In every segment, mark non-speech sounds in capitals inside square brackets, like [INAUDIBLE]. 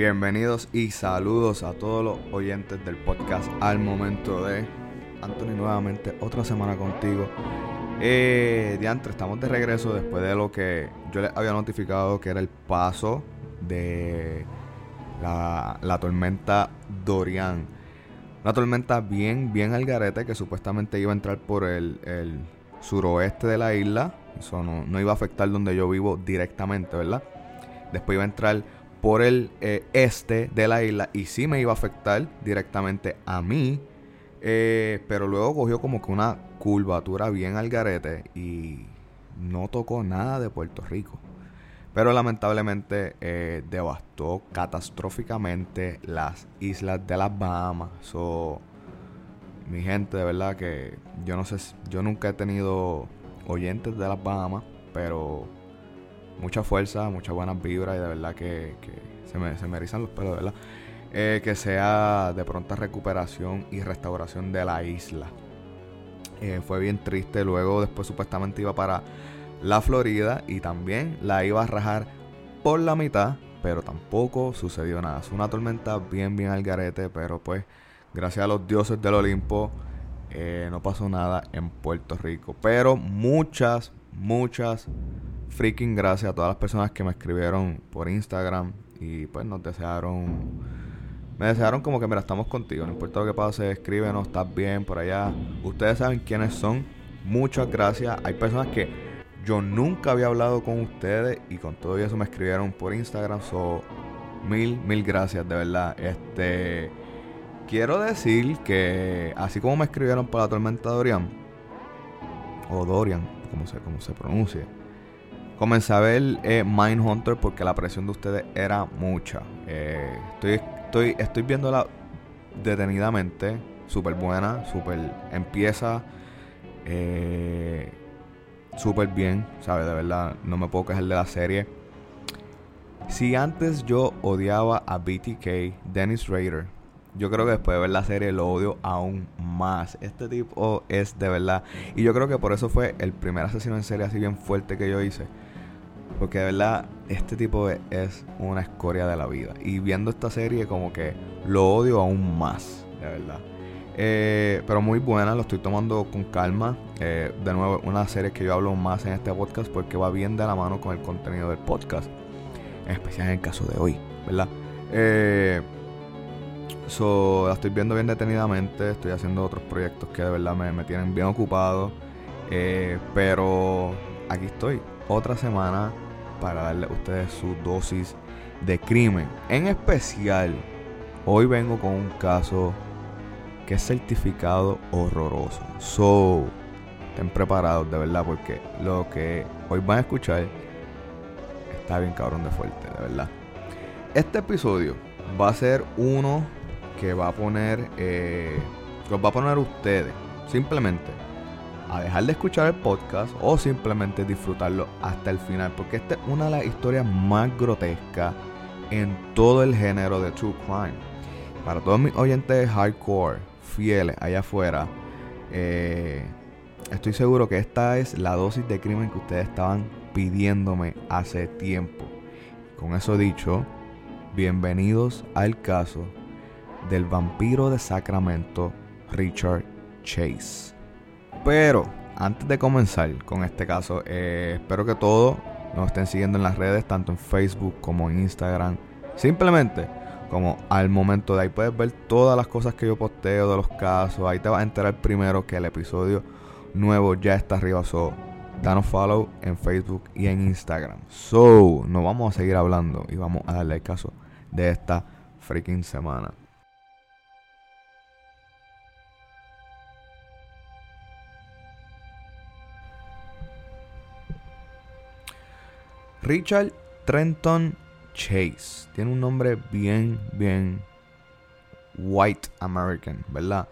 Bienvenidos y saludos a todos los oyentes del podcast al momento de... Anthony nuevamente, otra semana contigo. Eh, Diantre, estamos de regreso después de lo que yo les había notificado que era el paso de la, la tormenta Dorian. Una tormenta bien, bien al garete que supuestamente iba a entrar por el, el suroeste de la isla. Eso no, no iba a afectar donde yo vivo directamente, ¿verdad? Después iba a entrar por el eh, este de la isla y sí me iba a afectar directamente a mí. eh, pero luego cogió como que una curvatura bien al garete y no tocó nada de Puerto Rico. Pero lamentablemente eh, devastó catastróficamente las islas de las Bahamas. So, mi gente, de verdad que yo no sé, yo nunca he tenido oyentes de las Bahamas, pero mucha fuerza, muchas buenas vibras y de verdad que, que se, me, se me erizan los pelos, de ¿verdad? Eh, que sea de pronta recuperación y restauración de la isla. Eh, fue bien triste, luego después supuestamente iba para la Florida y también la iba a rajar por la mitad, pero tampoco sucedió nada. Es una tormenta bien, bien al garete, pero pues gracias a los dioses del Olimpo eh, no pasó nada en Puerto Rico. Pero muchas, muchas freaking gracias a todas las personas que me escribieron por Instagram y pues nos desearon me desearon como que, mira, estamos contigo. No importa lo que pase, escríbenos, estás bien por allá. Ustedes saben quiénes son. Muchas gracias. Hay personas que yo nunca había hablado con ustedes y con todo eso me escribieron por Instagram. So, mil, mil gracias, de verdad. Este. Quiero decir que, así como me escribieron para la tormenta Dorian, o Dorian, como se, como se pronuncie, comencé a ver eh, Mindhunter porque la presión de ustedes era mucha. Eh, estoy, estoy, estoy viéndola detenidamente, súper buena, súper empieza eh, súper bien, ¿sabes? De verdad, no me puedo quejar de la serie. Si antes yo odiaba a BTK, Dennis Rader, yo creo que después de ver la serie lo odio aún más. Este tipo es de verdad. Y yo creo que por eso fue el primer asesino en serie así bien fuerte que yo hice. Porque de verdad, este tipo es- es una escoria de la vida. Y viendo esta serie, como que lo odio aún más, de verdad. Eh, pero muy buena, lo estoy tomando con calma. Eh, de nuevo, una serie que yo hablo más en este podcast porque va bien de la mano con el contenido del podcast. En especial en el caso de hoy, ¿verdad? Eh, so, la estoy viendo bien detenidamente. Estoy haciendo otros proyectos que de verdad me, me tienen bien ocupado. Eh, pero aquí estoy, otra semana para darle a ustedes su dosis de crimen. En especial, hoy vengo con un caso que es certificado horroroso. So, estén preparados de verdad porque lo que hoy van a escuchar está bien cabrón de fuerte, de verdad. Este episodio va a ser uno que va a poner, eh, que va a poner ustedes simplemente a dejar de escuchar el podcast o simplemente disfrutarlo hasta el final porque esta es una de las historias más grotescas en todo el género de true crime. Para todos mis oyentes hardcore, fieles allá afuera, eh, estoy seguro que esta es la dosis de crimen que ustedes estaban pidiéndome hace tiempo. Con eso dicho, bienvenidos al caso del vampiro de Sacramento, Richard Chase. Pero antes de comenzar con este caso, eh, espero que todos nos estén siguiendo en las redes, tanto en Facebook como en Instagram. Simplemente como al momento de ahí puedes ver todas las cosas que yo posteo de los casos. Ahí te vas a enterar primero que el episodio nuevo ya está arriba. So, danos follow en Facebook y en Instagram. So, nos vamos a seguir hablando y vamos a darle el caso de esta freaking semana. Richard Trenton Chase. Tiene un nombre bien, bien white American, ¿verdad?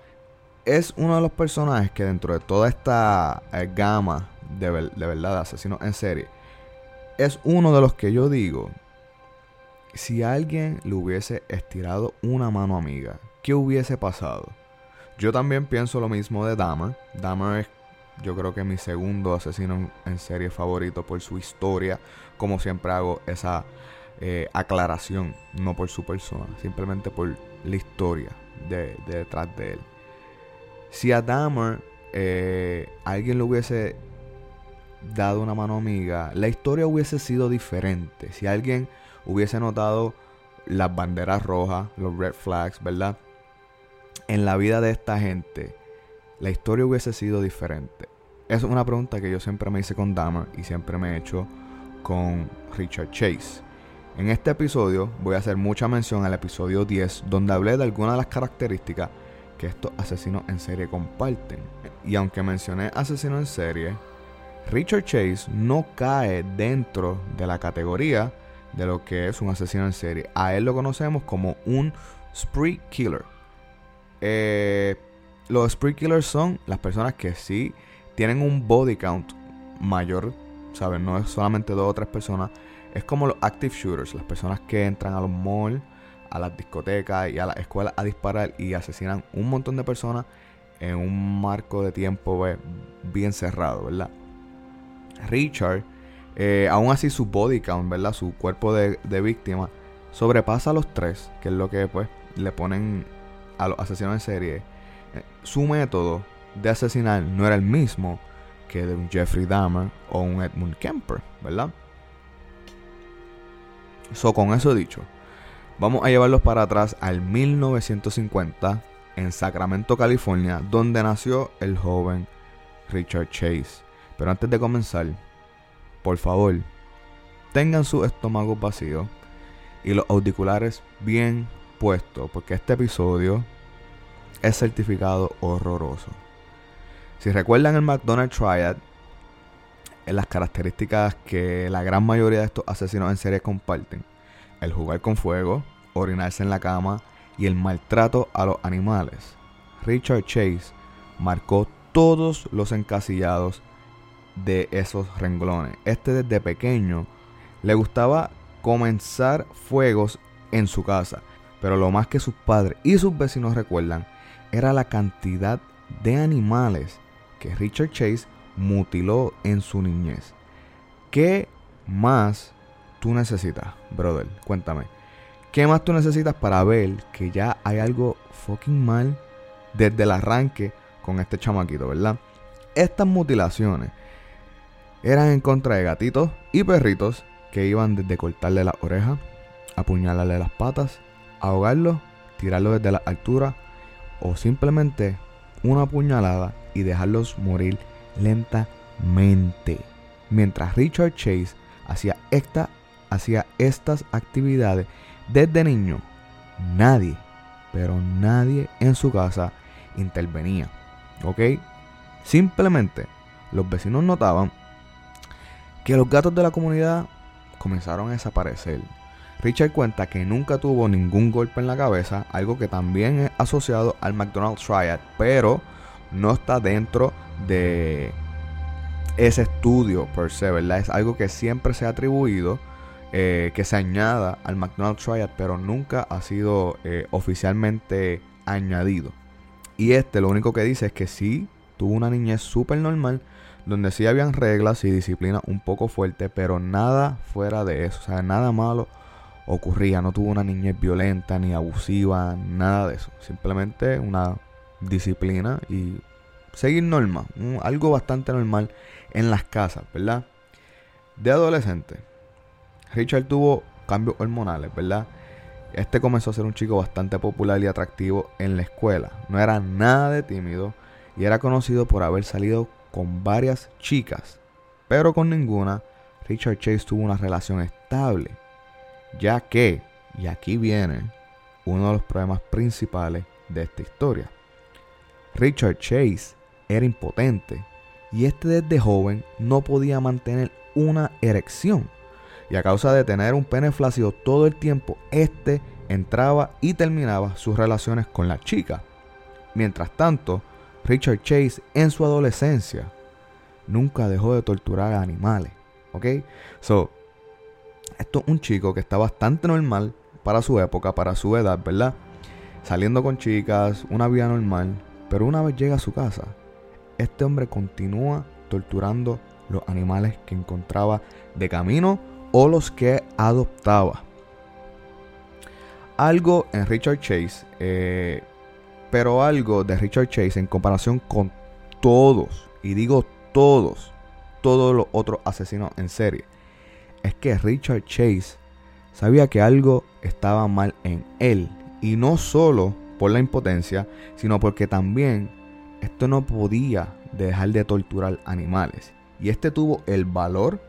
Es uno de los personajes que dentro de toda esta eh, gama de, de verdad de asesinos en serie, es uno de los que yo digo, si alguien le hubiese estirado una mano amiga, ¿qué hubiese pasado? Yo también pienso lo mismo de Dahmer. Dahmer es yo creo que mi segundo asesino en serie favorito por su historia. Como siempre hago esa eh, aclaración, no por su persona, simplemente por la historia de, detrás de él. Si a Dahmer eh, alguien le hubiese dado una mano amiga, la historia hubiese sido diferente. Si alguien hubiese notado las banderas rojas, los red flags, ¿verdad? En la vida de esta gente, la historia hubiese sido diferente. Es una pregunta que yo siempre me hice con Dahmer y siempre me he hecho con Richard Chase. En este episodio voy a hacer mucha mención al episodio 10, donde hablé de algunas de las características que estos asesinos en serie comparten. Y aunque mencioné asesinos en serie, Richard Chase no cae dentro de la categoría de lo que es un asesino en serie. A él lo conocemos como un spree killer. Eh, los spree killers son las personas que sí tienen un body count mayor, ¿saben? No es solamente dos o tres personas. Es como los active shooters, las personas que entran a los malls, a las discotecas y a las escuelas a disparar y asesinan un montón de personas en un marco de tiempo pues, bien cerrado, ¿verdad? Richard, eh, aún así su body count, ¿verdad? Su cuerpo de, víctima sobrepasa los tres, que es lo que pues le ponen a los asesinos en serie. Eh, su método de asesinar no era el mismo que de un Jeffrey Dahmer o un Edmund Kemper, ¿verdad? So, con eso dicho, vamos a llevarlos para atrás al 1950 en Sacramento, California, donde nació el joven Richard Chase. Pero antes de comenzar, por favor, tengan su estómago vacío y los auriculares bien puestos, porque este episodio es certificado horroroso. Si recuerdan el McDonald's Triad, las características que la gran mayoría de estos asesinos en serie comparten, el jugar con fuego, orinarse en la cama y el maltrato a los animales. Richard Chase marcó todos los encasillados de esos renglones. Este desde pequeño le gustaba comenzar fuegos en su casa, pero lo más que sus padres y sus vecinos recuerdan era la cantidad de animales que Richard Chase mutiló en su niñez. ¿Qué más tú necesitas, brother? Cuéntame. ¿Qué más tú necesitas para ver que ya hay algo fucking mal desde el arranque con este chamaquito, verdad? Estas mutilaciones eran en contra de gatitos y perritos que iban desde cortarle las orejas, apuñalarle las patas, ahogarlo, tirarlo desde la altura o simplemente una puñalada y dejarlos morir lentamente. Mientras Richard Chase hacía, esta, hacía estas actividades desde niño, nadie, pero nadie en su casa intervenía. ¿Ok? Simplemente los vecinos notaban que los gatos de la comunidad comenzaron a desaparecer. Richard cuenta que nunca tuvo ningún golpe en la cabeza, algo que también es asociado al McDonald's Triad, pero no está dentro de ese estudio per se, ¿verdad? Es algo que siempre se ha atribuido, eh, que se añada al McDonald's Triad, pero nunca ha sido eh, oficialmente añadido. Y este lo único que dice es que sí tuvo una niñez súper normal, donde sí habían reglas y disciplina un poco fuerte, pero nada fuera de eso, o sea, nada malo ocurría, no tuvo una niñez violenta ni abusiva, nada de eso, simplemente una disciplina y seguir norma, algo bastante normal en las casas, ¿verdad? De adolescente, Richard tuvo cambios hormonales, ¿verdad? Este comenzó a ser un chico bastante popular y atractivo en la escuela. No era nada de tímido y era conocido por haber salido con varias chicas, pero con ninguna Richard Chase tuvo una relación estable, ya que, y aquí viene uno de los problemas principales de esta historia, Richard Chase era impotente y este desde joven no podía mantener una erección. Y a causa de tener un pene flácido todo el tiempo, este entraba y terminaba sus relaciones con la chica. Mientras tanto, Richard Chase en su adolescencia nunca dejó de torturar a animales. ¿Ok? So, esto es un chico que está bastante normal para su época, para su edad, ¿verdad? Saliendo con chicas, una vida normal. Pero una vez llega a su casa, este hombre continúa torturando los animales que encontraba de camino o los que adoptaba. Algo en Richard Chase, eh, pero algo de Richard Chase en comparación con todos, y digo todos, todos los otros asesinos en serie, es que Richard Chase sabía que algo estaba mal en él. Y no solo por la impotencia, sino porque también esto no podía dejar de torturar animales. Y este tuvo el valor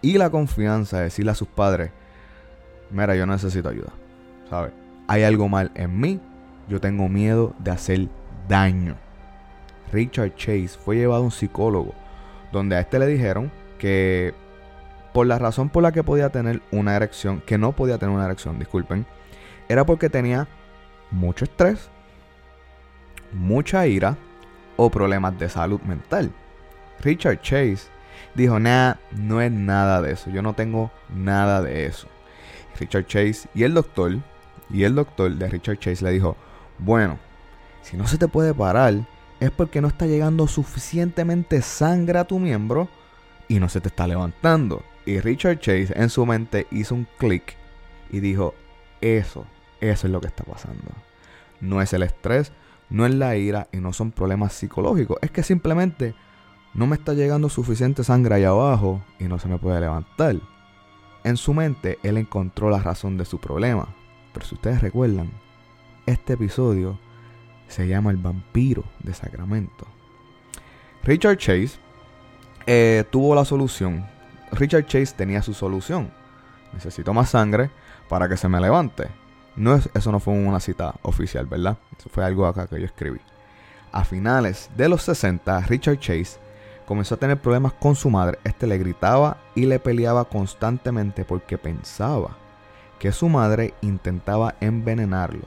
y la confianza de decirle a sus padres, mira, yo necesito ayuda. ¿Sabes? Hay algo mal en mí. Yo tengo miedo de hacer daño. Richard Chase fue llevado a un psicólogo donde a este le dijeron que por la razón por la que podía tener una erección, que no podía tener una erección, disculpen, era porque tenía mucho estrés, mucha ira o problemas de salud mental. Richard Chase dijo, nada, no es nada de eso, yo no tengo nada de eso. Richard Chase y el doctor, y el doctor de Richard Chase le dijo, bueno, si no se te puede parar, es porque no está llegando suficientemente sangre a tu miembro y no se te está levantando. Y Richard Chase en su mente hizo un clic y dijo, eso, eso es lo que está pasando. No es el estrés, no es la ira y no son problemas psicológicos. Es que simplemente no me está llegando suficiente sangre allá abajo y no se me puede levantar. En su mente él encontró la razón de su problema. Pero si ustedes recuerdan, este episodio se llama El vampiro de Sacramento. Richard Chase eh, tuvo la solución. Richard Chase tenía su solución. Necesito más sangre para que se me levante. No es, eso no fue una cita oficial, ¿verdad? Eso fue algo acá que yo escribí. A finales de los 60, Richard Chase comenzó a tener problemas con su madre. Este le gritaba y le peleaba constantemente porque pensaba que su madre intentaba envenenarlo.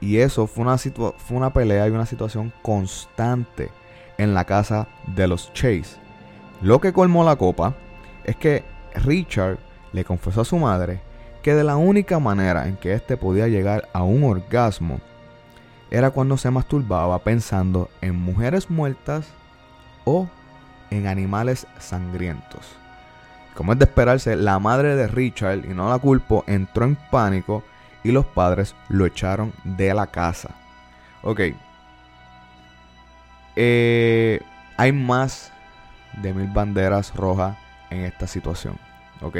Y eso fue una, fue una pelea y una situación constante en la casa de los Chase. Lo que colmó la copa es que Richard le confesó a su madre que de la única manera en que éste podía llegar a un orgasmo era cuando se masturbaba pensando en mujeres muertas o en animales sangrientos. Como es de esperarse, la madre de Richard, y no la culpo, entró en pánico y los padres lo echaron de la casa. Ok. Eh, hay más de mil banderas rojas en esta situación. Ok.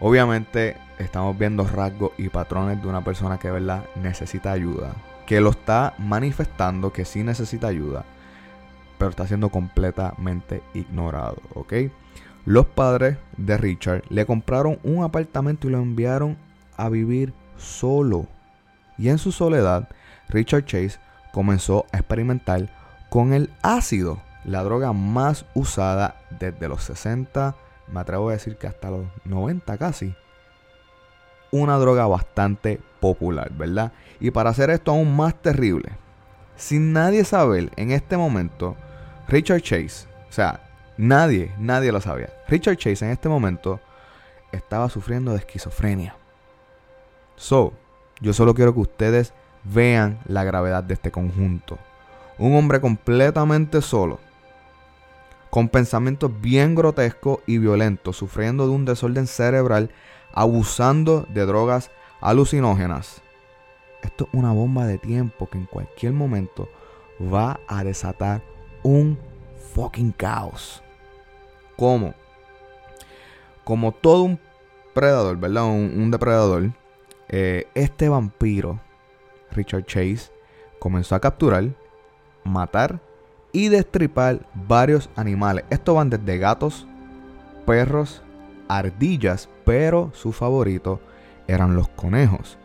Obviamente estamos viendo rasgos y patrones de una persona que verdad necesita ayuda. Que lo está manifestando que sí necesita ayuda. Pero está siendo completamente ignorado. ¿Ok? Los padres de Richard le compraron un apartamento y lo enviaron a vivir solo. Y en su soledad, Richard Chase comenzó a experimentar con el ácido, la droga más usada desde los 60, me atrevo a decir que hasta los 90 casi. Una droga bastante popular, ¿verdad? Y para hacer esto aún más terrible, sin nadie saber en este momento, Richard Chase, o sea, nadie, nadie lo sabía. Richard Chase en este momento estaba sufriendo de esquizofrenia. So, yo solo quiero que ustedes vean la gravedad de este conjunto. Un hombre completamente solo, con pensamientos bien grotescos y violentos, sufriendo de un desorden cerebral, abusando de drogas alucinógenas. Esto es una bomba de tiempo que en cualquier momento va a desatar un fucking caos. ¿Cómo? Como todo un predador, ¿verdad? Un, depredador. Eh, este vampiro, Richard Chase, comenzó a capturar, matar y destripar varios animales. Estos van desde gatos, perros, ardillas, pero su favorito eran los conejos.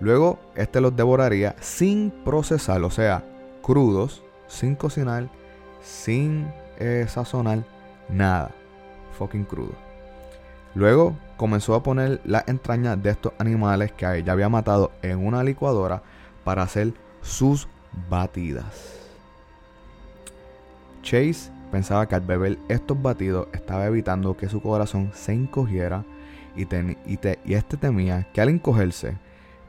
Luego, este los devoraría sin procesar, o sea, crudos, sin cocinar, sin eh, sazonar, nada. Fucking crudo. Luego comenzó a poner las entrañas de estos animales que ella había matado en una licuadora para hacer sus batidas. Chase pensaba que al beber estos batidos estaba evitando que su corazón se encogiera y, y, este temía que al encogerse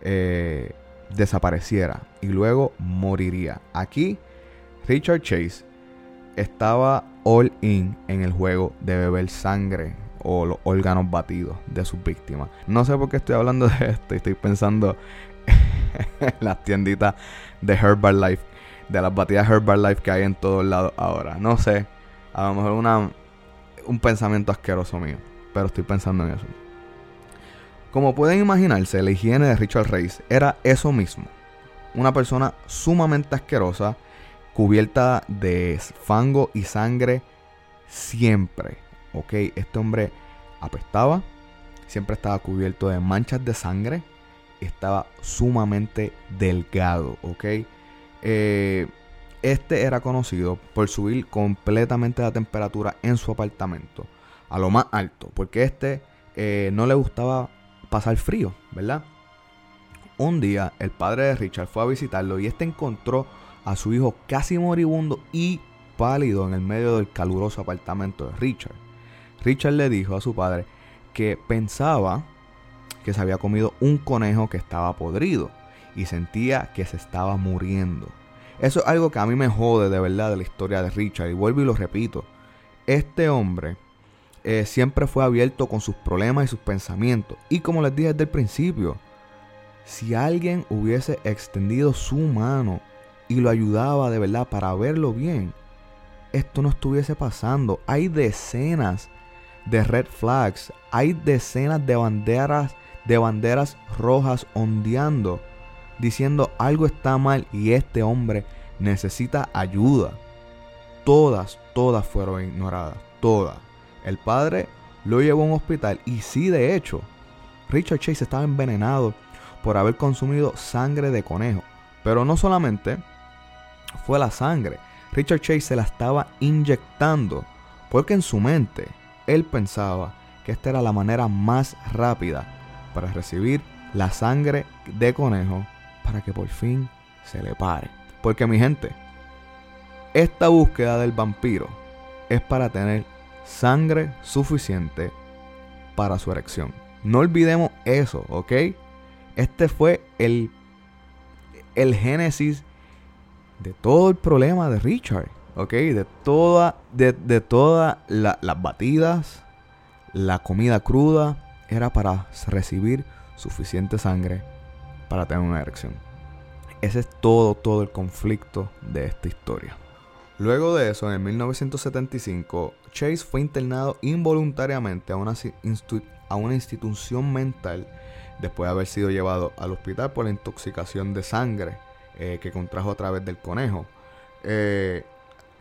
eh, desapareciera y luego moriría. Aquí Richard Chase estaba all in en el juego de beber sangre o los órganos batidos de sus víctimas. No sé por qué estoy hablando de esto, estoy pensando [LAUGHS] en las tienditas de Herbalife, de las batidas Herbalife que hay en todos lados ahora. No sé, a lo mejor una, un pensamiento asqueroso mío, pero estoy pensando en eso. Como pueden imaginarse, la higiene de Richard Reis era eso mismo. Una persona sumamente asquerosa, cubierta de fango y sangre siempre. Ok, este hombre apestaba, siempre estaba cubierto de manchas de sangre, estaba sumamente delgado. Ok, eh, este era conocido por subir completamente la temperatura en su apartamento a lo más alto, porque este eh, no le gustaba pasar frío, ¿verdad? Un día el padre de Richard fue a visitarlo y este encontró a su hijo casi moribundo y pálido en el medio del caluroso apartamento de Richard. Richard le dijo a su padre que pensaba que se había comido un conejo que estaba podrido y sentía que se estaba muriendo. Eso es algo que a mí me jode de verdad de la historia de Richard y vuelvo y lo repito. Este hombre eh, siempre fue abierto con sus problemas y sus pensamientos. Y como les dije desde el principio, si alguien hubiese extendido su mano y lo ayudaba de verdad para verlo bien, esto no estuviese pasando. Hay decenas de red flags, hay decenas de banderas, de banderas rojas ondeando, diciendo algo está mal y este hombre necesita ayuda. Todas, todas fueron ignoradas, todas. El padre lo llevó a un hospital y sí, de hecho, Richard Chase estaba envenenado por haber consumido sangre de conejo. Pero no solamente fue la sangre, Richard Chase se la estaba inyectando porque en su mente él pensaba que esta era la manera más rápida para recibir la sangre de conejo para que por fin se le pare. Porque mi gente, esta búsqueda del vampiro es para tener sangre suficiente para su erección. No olvidemos eso, ¿ok? Este fue el, el génesis de todo el problema de Richard, ¿ok? De toda, de, de todas las batidas, la comida cruda, era para recibir suficiente sangre para tener una erección. Ese es todo, todo el conflicto de esta historia. Luego de eso, en 1975, Chase fue internado involuntariamente a una, institución mental después de haber sido llevado al hospital por la intoxicación de sangre eh, que contrajo a través del conejo. Eh,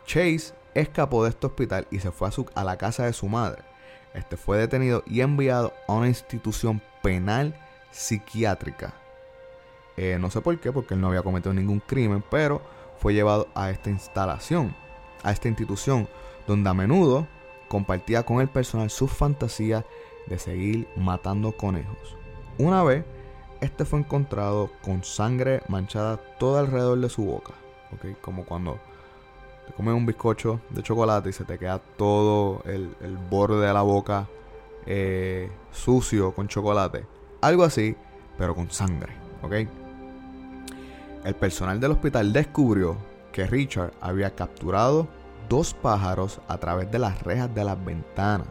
Chase escapó de este hospital y se fue a, su, a la casa de su madre. Este fue detenido y enviado a una institución penal psiquiátrica. Eh, no sé por qué, porque él no había cometido ningún crimen, pero fue llevado a esta instalación, a esta institución, donde a menudo compartía con el personal sus fantasías de seguir matando conejos. Una vez, este fue encontrado con sangre manchada todo alrededor de su boca, como cuando te comes un bizcocho de chocolate y se te queda todo el, borde de la boca eh, sucio con chocolate. Algo así, pero con sangre, ¿ok? El personal del hospital descubrió que Richard había capturado dos pájaros a través de las rejas de las ventanas.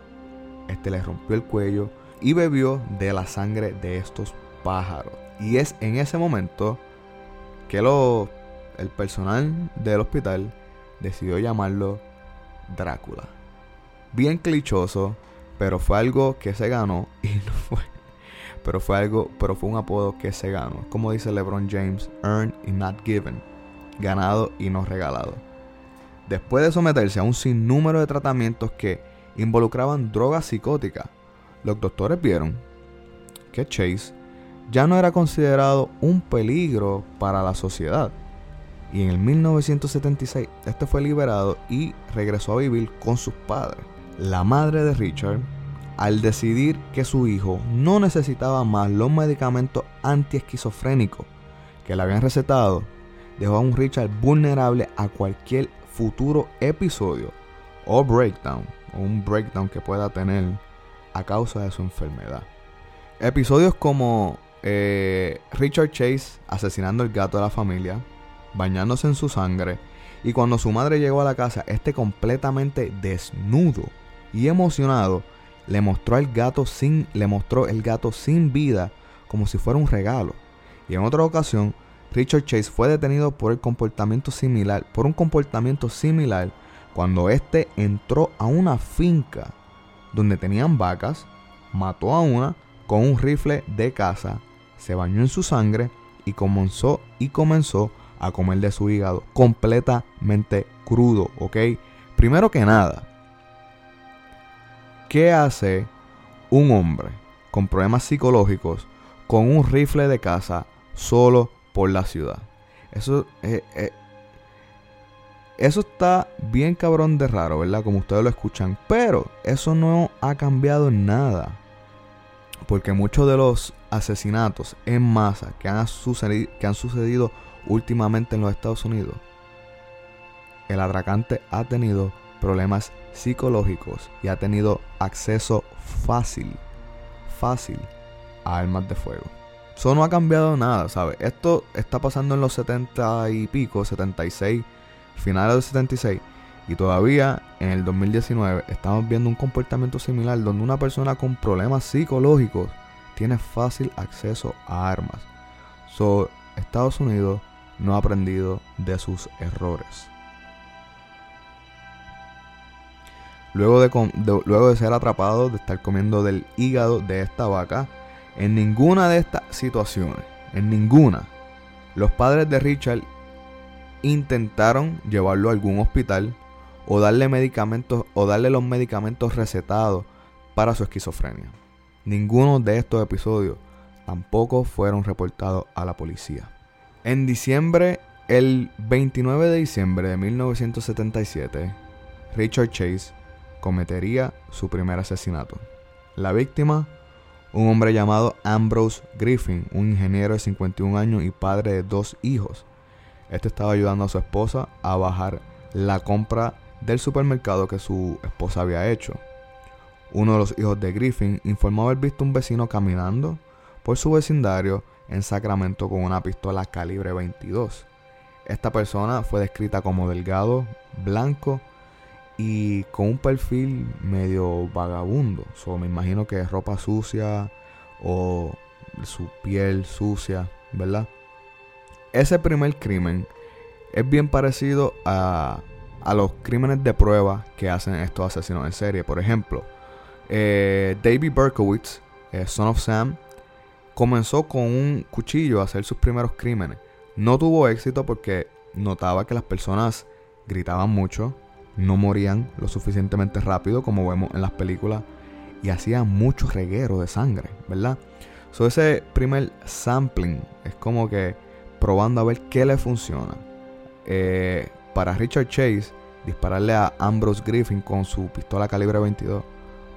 Este le rompió el cuello y bebió de la sangre de estos pájaros. Y es en ese momento que lo, el personal del hospital decidió llamarlo Drácula. Bien clichoso, pero fue algo que se ganó y [LAUGHS] no fue pero fue algo, pero fue un apodo que se ganó. Como dice LeBron James, earned y not given, ganado y no regalado. Después de someterse a un sinnúmero de tratamientos que involucraban drogas psicóticas, los doctores vieron que Chase ya no era considerado un peligro para la sociedad. Y en el 1976 este fue liberado y regresó a vivir con sus padres. La madre de Richard al decidir que su hijo no necesitaba más los medicamentos antiesquizofrénicos que le habían recetado, dejó a un Richard vulnerable a cualquier futuro episodio o breakdown, o un breakdown que pueda tener a causa de su enfermedad. Episodios como eh, Richard Chase asesinando el gato de la familia, bañándose en su sangre, y cuando su madre llegó a la casa, este completamente desnudo y emocionado, le mostró el gato sin, le mostró el gato sin vida como si fuera un regalo. Y en otra ocasión, Richard Chase fue detenido por el comportamiento similar, por un comportamiento similar cuando este entró a una finca donde tenían vacas, mató a una con un rifle de caza, se bañó en su sangre y comenzó y comenzó a comer de su hígado completamente crudo, ¿ok? Primero que nada, ¿qué hace un hombre con problemas psicológicos con un rifle de caza solo por la ciudad? Eso, eh, eh, eso está bien cabrón de raro, ¿verdad? Como ustedes lo escuchan. Pero eso no ha cambiado nada. Porque muchos de los asesinatos en masa que han, sucedido, que han sucedido últimamente en los Estados Unidos, el atracante ha tenido problemas psicológicos y ha tenido acceso fácil, fácil a armas de fuego. Eso no ha cambiado nada, ¿sabes? Esto está pasando en los 70 y pico, 76, finales del 76. Y todavía en el 2019 estamos viendo un comportamiento similar donde una persona con problemas psicológicos tiene fácil acceso a armas. So, Estados Unidos no ha aprendido de sus errores. Luego de, luego de ser atrapado de estar comiendo del hígado de esta vaca, en ninguna de estas situaciones, en ninguna, los padres de Richard intentaron llevarlo a algún hospital o darle medicamentos o darle los medicamentos recetados para su esquizofrenia. Ninguno de estos episodios tampoco fueron reportados a la policía. En diciembre, el 29 de diciembre de 1977, Richard Chase cometería su primer asesinato. La víctima, un hombre llamado Ambrose Griffin, un ingeniero de 51 años y padre de dos hijos. Este estaba ayudando a su esposa a bajar la compra del supermercado que su esposa había hecho. Uno de los hijos de Griffin informó haber visto un vecino caminando por su vecindario en Sacramento con una pistola calibre 22. Esta persona fue descrita como delgado, blanco y con un perfil medio vagabundo. So, me imagino que es ropa sucia o su piel sucia, ¿verdad? Ese primer crimen es bien parecido a, a los crímenes de prueba que hacen estos asesinos en serie. Por ejemplo, eh, David Berkowitz, eh, Son of Sam, comenzó con un cuchillo a hacer sus primeros crímenes. No tuvo éxito porque notaba que las personas gritaban mucho, no morían lo suficientemente rápido como vemos en las películas y hacían mucho reguero de sangre, ¿verdad? So ese primer sampling es como que probando a ver qué le funciona. Eh, para Richard Chase, dispararle a Ambrose Griffin con su pistola calibre 22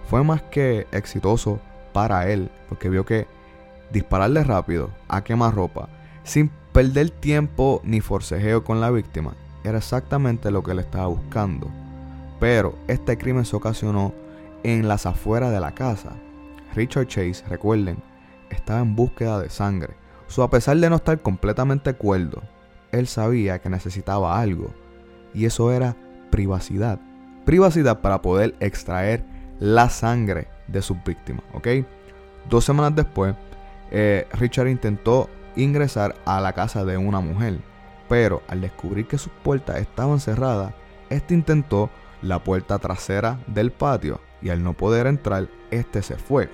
fue más que exitoso para él, porque vio que dispararle rápido, a ropa sin perder tiempo ni forcejeo con la víctima, era exactamente lo que él estaba buscando. Pero este crimen se ocasionó en las afueras de la casa. Richard Chase, recuerden, estaba en búsqueda de sangre. So, a pesar de no estar completamente cuerdo, él sabía que necesitaba algo. Y eso era privacidad. Privacidad para poder extraer la sangre de sus víctimas. Dos semanas después, eh, Richard intentó ingresar a la casa de una mujer, pero al descubrir que sus puertas estaban cerradas, este intentó la puerta trasera del patio y al no poder entrar, este se fue.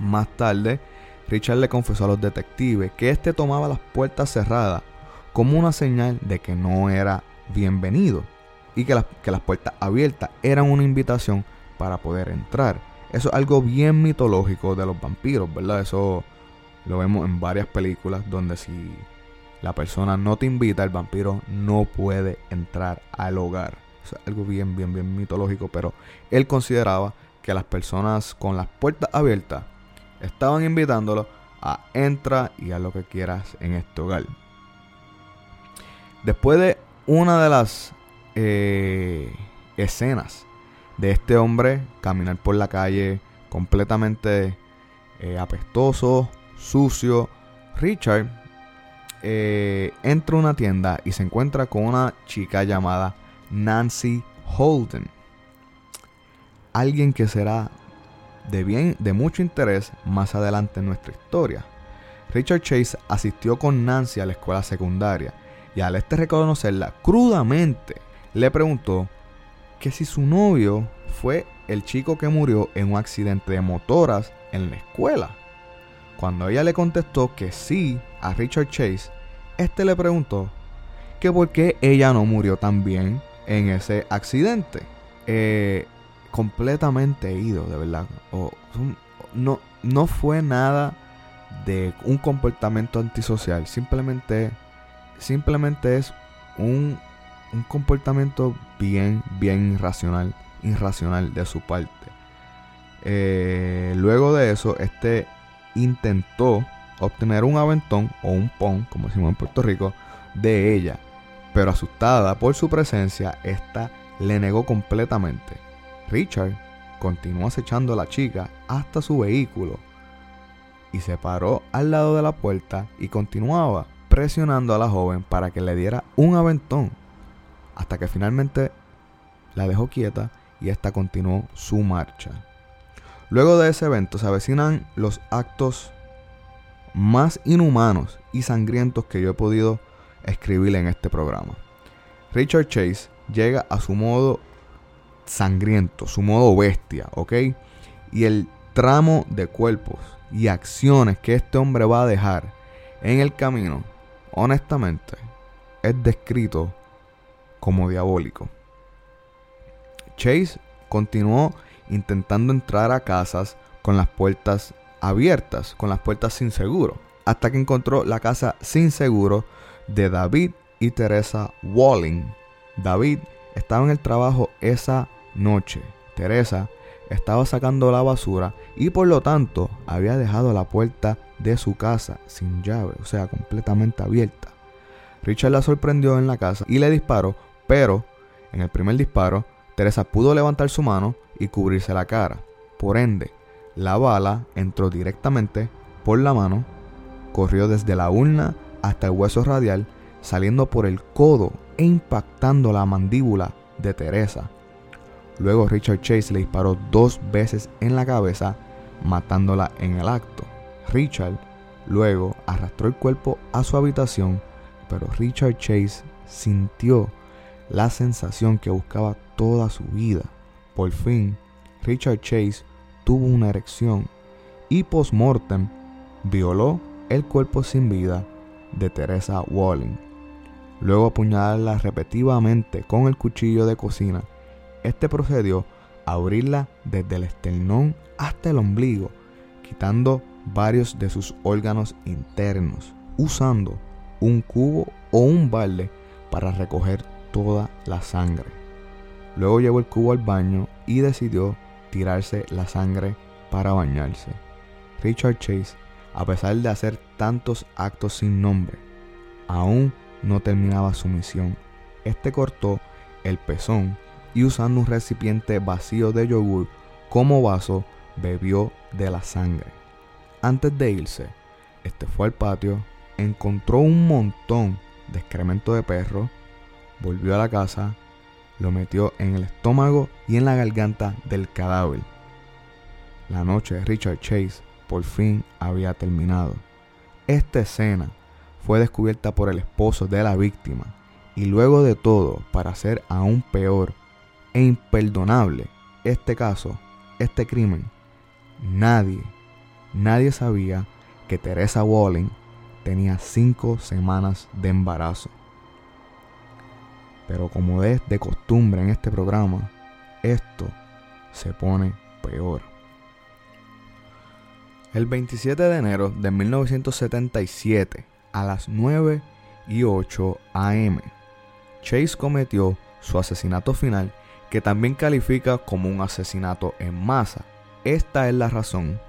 Más tarde, Richard le confesó a los detectives que este tomaba las puertas cerradas como una señal de que no era bienvenido y que las, que las puertas abiertas eran una invitación para poder entrar. Eso es algo bien mitológico de los vampiros, ¿verdad? Eso lo vemos en varias películas donde si la persona no te invita, el vampiro no puede entrar al hogar. es algo bien, bien, bien mitológico, pero él consideraba que las personas con las puertas abiertas estaban invitándolo a entra y a lo que quieras en este hogar. Después de una de las eh, escenas de este hombre caminar por la calle completamente eh, apestoso, sucio, Richard eh, entra a una tienda y se encuentra con una chica llamada Nancy Holden. Alguien que será de, bien, de mucho interés más adelante en nuestra historia. Richard Chase asistió con Nancy a la escuela secundaria y al este reconocerla crudamente le preguntó que si su novio fue el chico que murió en un accidente de motoras en la escuela. Cuando ella le contestó que sí a Richard Chase, este le preguntó que por qué ella no murió también en ese accidente. Eh, completamente ido, de verdad. no, no fue nada de un comportamiento antisocial. Simplemente, simplemente es un, un comportamiento bien, bien irracional, irracional de su parte. Eh, luego de eso, este intentó obtener un aventón o un pon, como decimos en Puerto Rico, de ella. Pero asustada por su presencia, esta le negó completamente. Richard continuó acechando a la chica hasta su vehículo y se paró al lado de la puerta y continuaba presionando a la joven para que le diera un aventón hasta que finalmente la dejó quieta y esta continuó su marcha. Luego de ese evento se avecinan los actos más inhumanos y sangrientos que yo he podido escribir en este programa. Richard Chase llega a su modo sangriento, su modo bestia, ¿ok? Y el tramo de cuerpos y acciones que este hombre va a dejar en el camino, honestamente, es descrito como diabólico. Chase continuó intentando entrar a casas con las puertas abiertas, con las puertas sin seguro, hasta que encontró la casa sin seguro de David y Teresa Walling. David estaba en el trabajo esa noche. Teresa estaba sacando la basura y por lo tanto había dejado la puerta de su casa sin llave, o sea, completamente abierta. Richard la sorprendió en la casa y le disparó, pero en el primer disparo, Teresa pudo levantar su mano y cubrirse la cara. Por ende, la bala entró directamente por la mano, corrió desde la urna hasta el hueso radial, saliendo por el codo e impactando la mandíbula de Teresa. Luego Richard Chase le disparó dos veces en la cabeza, matándola en el acto. Richard luego arrastró el cuerpo a su habitación, pero Richard Chase sintió la sensación que buscaba toda su vida. Por fin, Richard Chase tuvo una erección y post-mortem violó el cuerpo sin vida de Teresa Walling. Luego apuñalarla repetidamente con el cuchillo de cocina. Este procedió a abrirla desde el esternón hasta el ombligo, quitando varios de sus órganos internos, usando un cubo o un balde para recoger toda la sangre. Luego llevó el cubo al baño y decidió tirarse la sangre para bañarse. Richard Chase, a pesar de hacer tantos actos sin nombre, aún no terminaba su misión. Este cortó el pezón y usando un recipiente vacío de yogur como vaso, bebió de la sangre. Antes de irse, este fue al patio, encontró un montón de excremento de perro, volvió a la casa lo metió en el estómago y en la garganta del cadáver. La noche de Richard Chase por fin había terminado. Esta escena fue descubierta por el esposo de la víctima y luego de todo, para ser aún peor e imperdonable este caso, este crimen, nadie, nadie sabía que Teresa Walling tenía cinco semanas de embarazo. Pero como es de costumbre en este programa, esto se pone peor. El 27 de enero de 1977, a las 9 y 8 am, Chase cometió su asesinato final que también califica como un asesinato en masa. Esta es la razón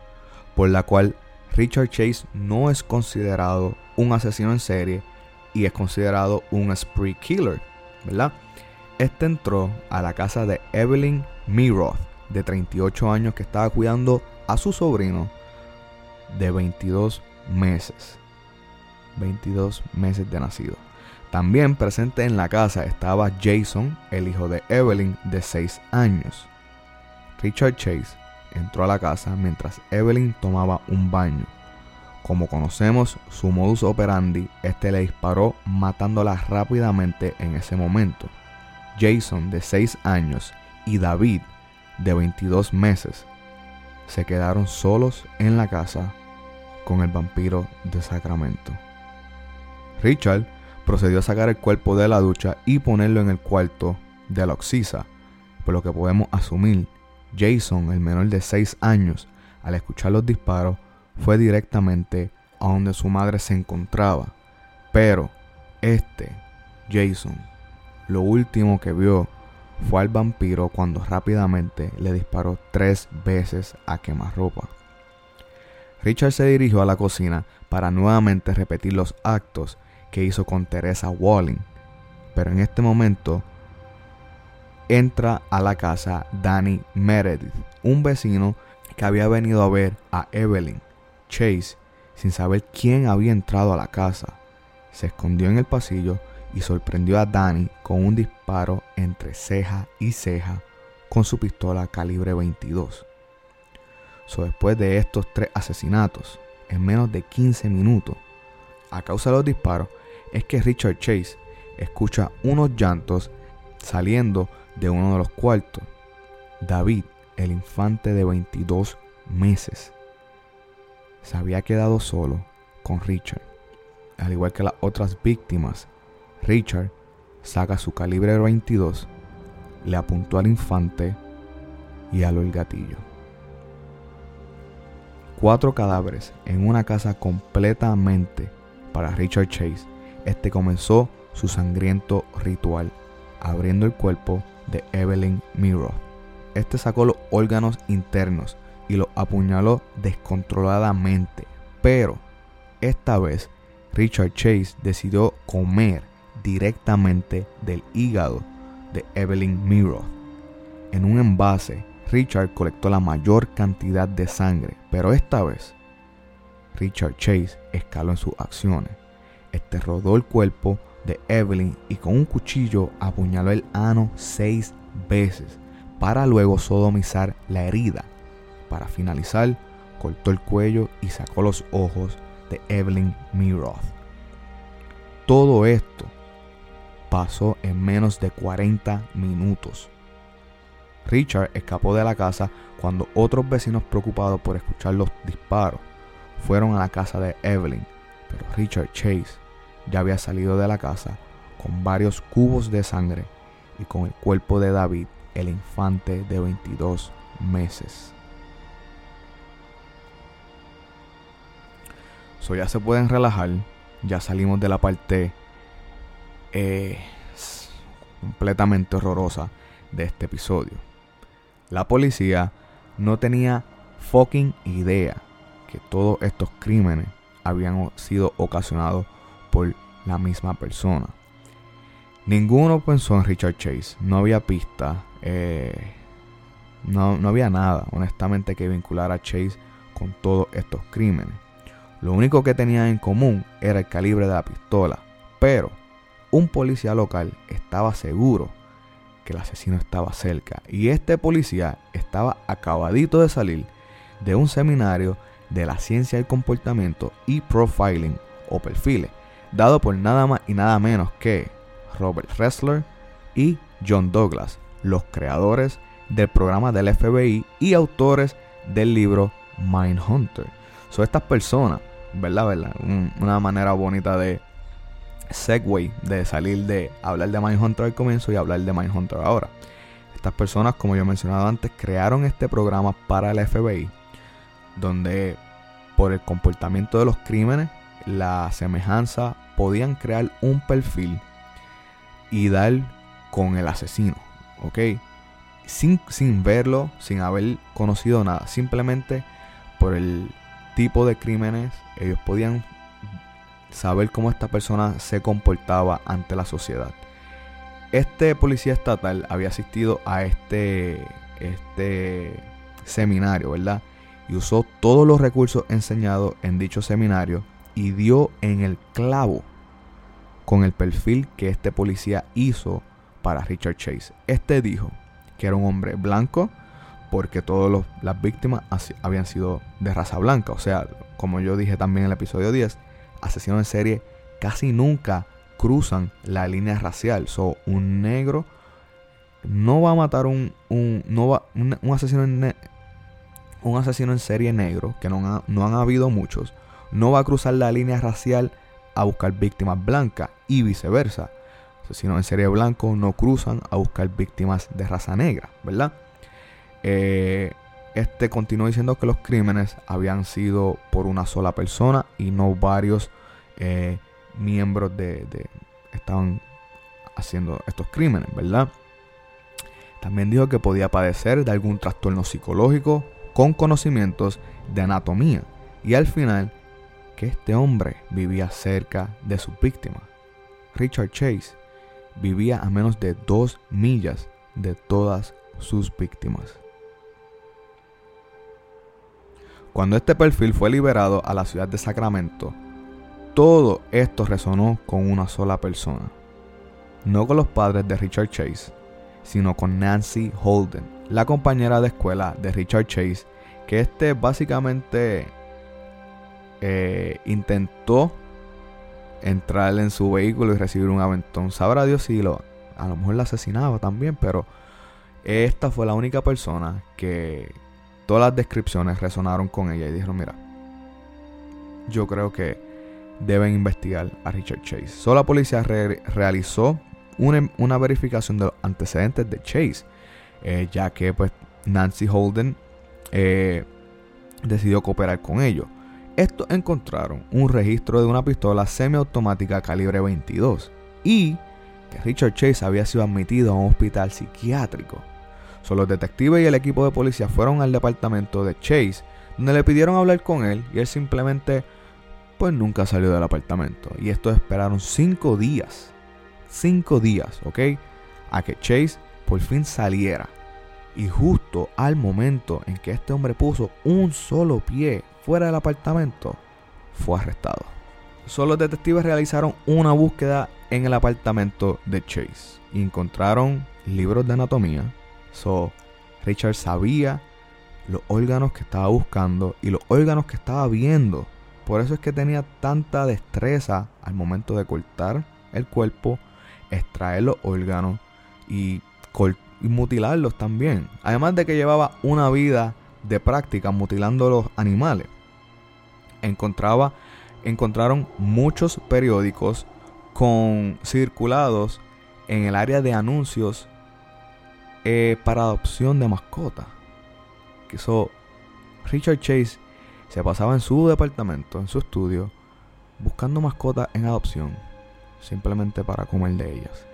por la cual Richard Chase no es considerado un asesino en serie y es considerado un spree killer, Este entró a la casa de Evelyn Miroth, de 38 años, que estaba cuidando a su sobrino de 22 meses. 22 meses de nacido. También presente en la casa estaba Jason, el hijo de Evelyn, de 6 años. Richard Chase entró a la casa mientras Evelyn tomaba un baño. Como conocemos su modus operandi, este le disparó matándola rápidamente en ese momento. Jason, de 6 años, y David, de 22 meses, se quedaron solos en la casa con el vampiro de Sacramento. Richard procedió a sacar el cuerpo de la ducha y ponerlo en el cuarto de la oxisa, por lo que podemos asumir, Jason, el menor de 6 años, al escuchar los disparos, fue directamente a donde su madre se encontraba. Pero este, Jason, lo último que vio fue al vampiro cuando rápidamente le disparó tres veces a quemarropa. Richard se dirigió a la cocina para nuevamente repetir los actos que hizo con Teresa Walling, pero en este momento entra a la casa Danny Meredith, un vecino que había venido a ver a Evelyn Chase sin saber quién había entrado a la casa. Se escondió en el pasillo y sorprendió a Danny con un disparo entre ceja y ceja con su pistola calibre 22. So, después de estos tres asesinatos, en menos de 15 minutos, a causa de los disparos, es que Richard Chase escucha unos llantos saliendo de uno de los cuartos. David, el infante de 22 meses, se había quedado solo con Richard. Al igual que las otras víctimas, Richard saca su calibre 22, le apuntó al infante y aló el gatillo. Cuatro cadáveres en una casa completamente para Richard Chase. Este comenzó su sangriento ritual, abriendo el cuerpo de Evelyn Miro. Este sacó los órganos internos y los apuñaló descontroladamente, pero esta vez Richard Chase decidió comer directamente del hígado de Evelyn Miro. En un envase, Richard colectó la mayor cantidad de sangre, pero esta vez Richard Chase escaló en sus acciones. Este rodó el cuerpo de Evelyn y con un cuchillo apuñaló el ano seis veces para luego sodomizar la herida. Para finalizar, cortó el cuello y sacó los ojos de Evelyn Miroth. Todo esto pasó en menos de 40 minutos. Richard escapó de la casa cuando otros vecinos preocupados por escuchar los disparos fueron a la casa de Evelyn, pero Richard Chase ya había salido de la casa con varios cubos de sangre y con el cuerpo de David, el infante de 22 meses. So ya se pueden relajar, ya salimos de la parte eh, completamente horrorosa de este episodio. La policía no tenía fucking idea que todos estos crímenes habían sido ocasionados por la misma persona. Ninguno pensó en Richard Chase, no había pista, eh, no, no había nada, honestamente, que vinculara a Chase con todos estos crímenes. Lo único que tenían en común era el calibre de la pistola, pero un policía local estaba seguro que el asesino estaba cerca y este policía estaba acabadito de salir de un seminario de la ciencia del comportamiento y profiling o perfiles, dado por nada más y nada menos que Robert Ressler y John Douglas, los creadores del programa del FBI y autores del libro Mindhunter. Son estas personas, ¿verdad? ¿verdad? una manera bonita de segue de salir de hablar de Mindhunter al comienzo y hablar de Mindhunter ahora. Estas personas, como yo he mencionado antes, crearon este programa para el FBI, donde por el comportamiento de los crímenes, la semejanza, podían crear un perfil y dar con el asesino, ¿ok? sin, sin verlo, sin haber conocido nada, simplemente por el tipo de crímenes, ellos podían saber cómo esta persona se comportaba ante la sociedad. Este policía estatal había asistido a este, este seminario, ¿verdad? Y usó todos los recursos enseñados en dicho seminario y dio en el clavo con el perfil que este policía hizo para Richard Chase. Este dijo que era un hombre blanco porque todas las víctimas habían sido de raza blanca. O sea, como yo dije también en el episodio 10, asesinos en serie casi nunca cruzan la línea racial. So, un negro no va a matar un, un, no va, un, asesino en un asesino en serie negro, que no, no han habido muchos, no va a cruzar la línea racial a buscar víctimas blancas y viceversa. Asesinos en serie blanco no cruzan a buscar víctimas de raza negra, ¿verdad? Eh, este continuó diciendo que los crímenes habían sido por una sola persona y no varios eh, miembros de, estaban haciendo estos crímenes, ¿verdad? También dijo que podía padecer de algún trastorno psicológico con conocimientos de anatomía y al final que este hombre vivía cerca de su víctima. Richard Chase vivía a menos de dos millas de todas sus víctimas. Cuando este perfil fue liberado a la ciudad de Sacramento, todo esto resonó con una sola persona. No con los padres de Richard Chase, sino con Nancy Holden, la compañera de escuela de Richard Chase, que este básicamente eh, intentó entrar en su vehículo y recibir un aventón. Sabrá Dios si lo, a lo mejor la asesinaba también, pero esta fue la única persona que todas las descripciones resonaron con ella y dijeron, mira, yo creo que deben investigar a Richard Chase. Solo la policía realizó una, verificación de los antecedentes de Chase, eh, ya que pues Nancy Holden eh, decidió cooperar con ellos. Estos encontraron un registro de una pistola semiautomática calibre 22 y que Richard Chase había sido admitido a un hospital psiquiátrico. Solo los detectives y el equipo de policía fueron al departamento de Chase, donde le pidieron hablar con él y él simplemente, pues nunca salió del apartamento. Y estos esperaron cinco días, cinco días, ¿ok? A que Chase por fin saliera. Y justo al momento en que este hombre puso un solo pie fuera del apartamento, fue arrestado. Solo los detectives realizaron una búsqueda en el apartamento de Chase y encontraron libros de anatomía, Richard sabía los órganos que estaba buscando y los órganos que estaba viendo. Por eso es que tenía tanta destreza al momento de cortar el cuerpo, extraer los órganos y, mutilarlos también. Además de que llevaba una vida de práctica mutilando los animales. Encontraron muchos periódicos con circulados en el área de anuncios eh, para adopción de mascotas. Que Richard Chase se pasaba en su departamento, en su estudio, buscando mascotas en adopción, simplemente para comer de ellas.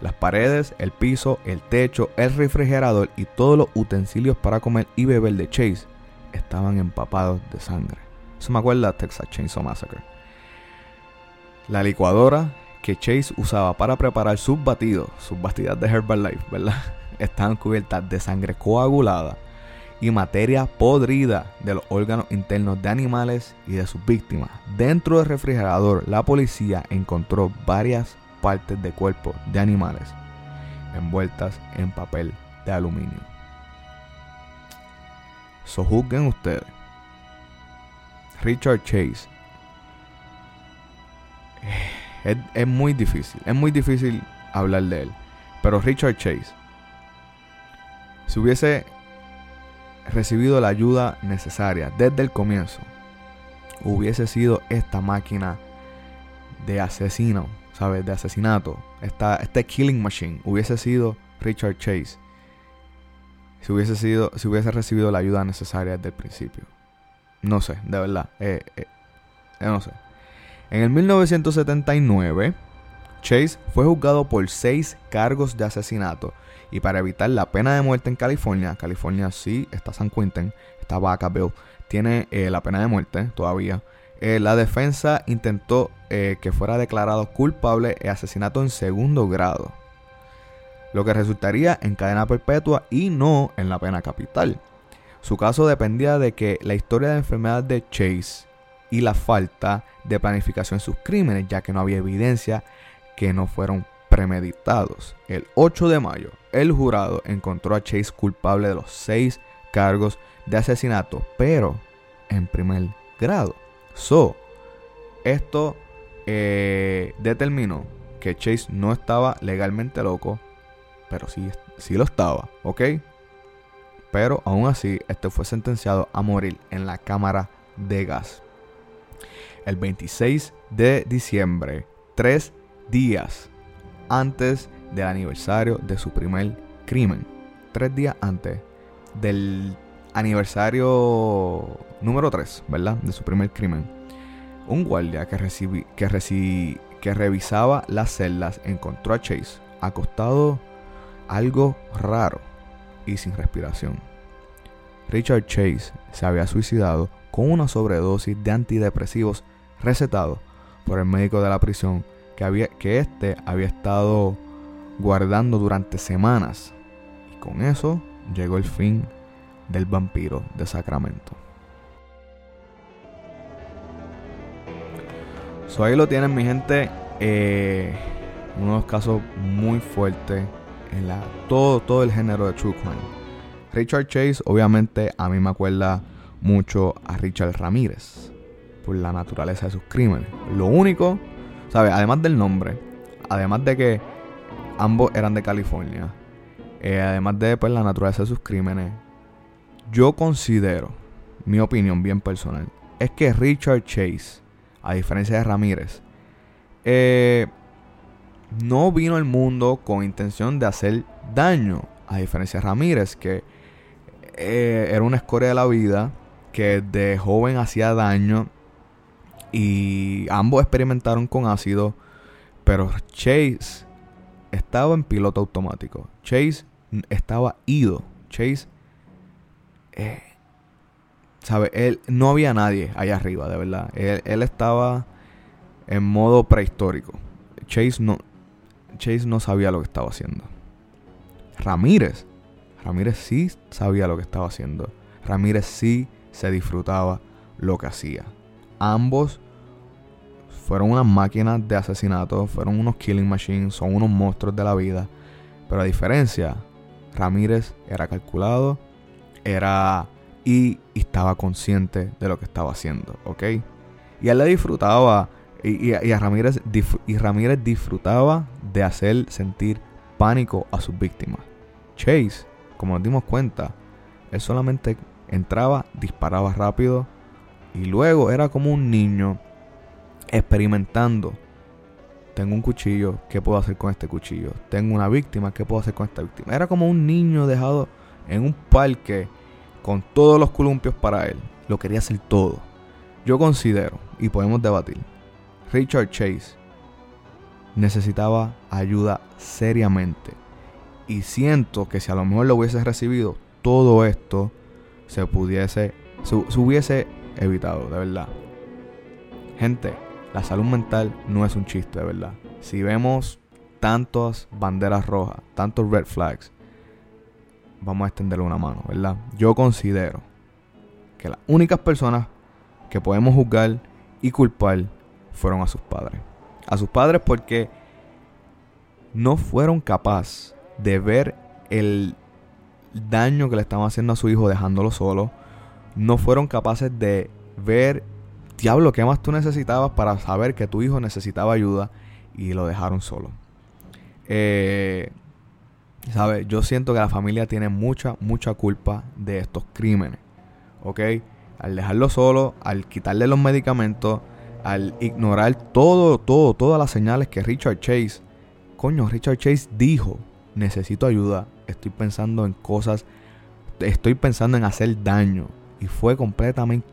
Las paredes, el piso, el techo, el refrigerador y todos los utensilios para comer y beber de Chase estaban empapados de sangre. Eso me acuerda de Texas Chainsaw Massacre. La licuadora que Chase usaba para preparar sus batidos, sus batidas de Herbalife, ¿verdad? [LAUGHS] Estaban cubiertas de sangre coagulada y materia podrida de los órganos internos de animales y de sus víctimas. Dentro del refrigerador, la policía encontró varias partes de cuerpos de animales envueltas en papel de aluminio. Sojuzguen ustedes. Richard Chase es, muy difícil, es muy difícil hablar de él. Pero Richard Chase, si hubiese recibido la ayuda necesaria desde el comienzo, hubiese sido esta máquina de asesino, ¿sabes? De asesinato. Esta, este killing machine hubiese sido Richard Chase. Si hubiese, sido, si hubiese recibido la ayuda necesaria desde el principio. No sé, de verdad. Eh, eh, no sé. En el 1979, Chase fue juzgado por seis cargos de asesinato Y para evitar la pena de muerte en California, California sí está San Quentin, está Vacaville, tiene eh, la pena de muerte todavía. Eh, la defensa intentó eh, que fuera declarado culpable de asesinato en segundo grado, lo que resultaría en cadena perpetua y no en la pena capital. Su caso dependía de que la historia de enfermedad de Chase y la falta de planificación en sus crímenes, ya que no había evidencia que no fueron premeditados. El 8 de mayo, el jurado encontró a Chase culpable de los seis cargos de asesinato, pero en primer grado. So, esto eh, determinó que Chase no estaba legalmente loco, pero sí, sí lo estaba, ¿ok? Pero aún así, este fue sentenciado a morir en la cámara de gas. El 26 de diciembre, tres días antes del aniversario de su primer crimen. Tres días antes del aniversario número 3, ¿verdad? De su primer crimen. Un guardia que, que revisaba las celdas encontró a Chase acostado algo raro y sin respiración. Richard Chase se había suicidado con una sobredosis de antidepresivos recetado por el médico de la prisión que, había, que este había estado guardando durante semanas. Y con eso llegó el fin del vampiro de Sacramento. So ahí lo tienen mi gente. Eh, unos casos muy fuertes en la, todo, todo el género de True Crime. Richard Chase, obviamente, a mí me acuerda mucho a Richard Ramírez por la naturaleza de sus crímenes. Lo único, ¿sabes? Además del nombre, además de que ambos eran de California, eh, además de pues, la naturaleza de sus crímenes, yo considero, mi opinión bien personal, es que Richard Chase, a diferencia de Ramírez, eh, no vino al mundo con intención de hacer daño. A diferencia de Ramírez, que eh, era una escoria de la vida que de joven hacía daño y ambos experimentaron con ácido, pero Chase estaba en piloto automático. Chase estaba ido. Chase, eh, ¿sabe? Él, no había nadie allá arriba, de verdad. Él, él, estaba en modo prehistórico. Chase no, Chase no sabía lo que estaba haciendo. Ramírez Ramírez sí sabía lo que estaba haciendo. Ramírez sí se disfrutaba lo que hacía. Ambos fueron unas máquinas de asesinato, fueron unos killing machines, son unos monstruos de la vida. Pero a diferencia, Ramírez era calculado, era y, estaba consciente de lo que estaba haciendo, ¿ok? Y él le disfrutaba, y, a Ramírez, y Ramírez disfrutaba de hacer sentir pánico a sus víctimas. Chase como nos dimos cuenta, él solamente entraba, disparaba rápido y luego era como un niño experimentando. Tengo un cuchillo, ¿qué puedo hacer con este cuchillo? Tengo una víctima, ¿qué puedo hacer con esta víctima? Era como un niño dejado en un parque con todos los columpios para él. Lo quería hacer todo. Yo considero, y podemos debatir, Richard Chase necesitaba ayuda seriamente y siento que si a lo mejor lo hubiese recibido, todo esto se pudiese, se, hubiese evitado, de verdad. Gente, la salud mental no es un chiste, de verdad. Si vemos tantas banderas rojas, tantos red flags, vamos a extenderle una mano, ¿verdad? Yo considero que las únicas personas que podemos juzgar y culpar fueron a sus padres. A sus padres porque no fueron capaces de ver el daño que le estaban haciendo a su hijo dejándolo solo. No fueron capaces de ver, diablo, ¿qué más tú necesitabas para saber que tu hijo necesitaba ayuda? Y lo dejaron solo. Eh, ¿Sabes? Yo siento que la familia tiene mucha, mucha culpa de estos crímenes. ¿Ok? Al dejarlo solo, al quitarle los medicamentos, al ignorar todo, todo, todas las señales que Richard Chase, coño, Richard Chase dijo necesito ayuda, estoy pensando en cosas, estoy pensando en hacer daño y fue completamente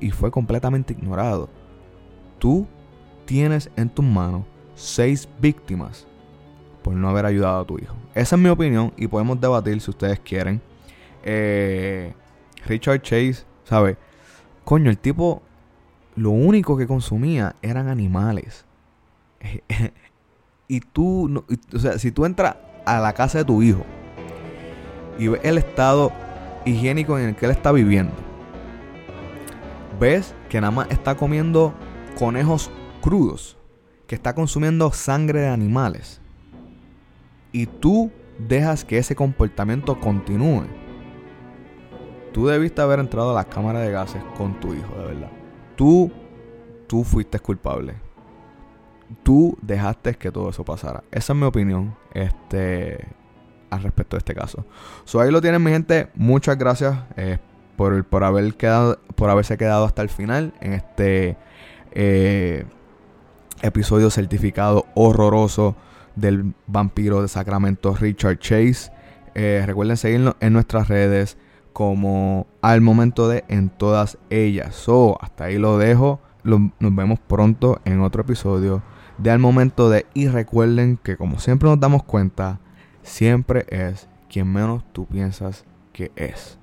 y fue completamente ignorado. Tú tienes en tus manos seis víctimas por no haber ayudado a tu hijo. Esa es mi opinión y podemos debatir si ustedes quieren. Eh, Richard Chase, ¿sabe? Coño, el tipo lo único que consumía eran animales. [LAUGHS] y tú, no- o sea, si tú entras a la casa de tu hijo y ves el estado higiénico en el que él está viviendo, ves que nada más está comiendo conejos crudos, que está consumiendo sangre de animales, y tú dejas que ese comportamiento continúe, tú debiste haber entrado a la cámara de gases con tu hijo, de verdad. Tú, tú fuiste culpable. Tú dejaste que todo eso pasara. Esa es mi opinión, este, al respecto de este caso. So ahí lo tienen, mi gente. Muchas gracias eh, por, por haber quedado, por haberse quedado hasta el final en este eh, episodio certificado horroroso del vampiro de Sacramento, Richard Chase. Eh, recuerden seguirnos en nuestras redes como al momento de en todas ellas. So, hasta ahí lo dejo. Nos vemos pronto en otro episodio de al momento de y recuerden que como siempre nos damos cuenta, siempre es quien menos tú piensas que es.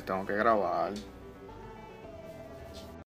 Tengo que grabar.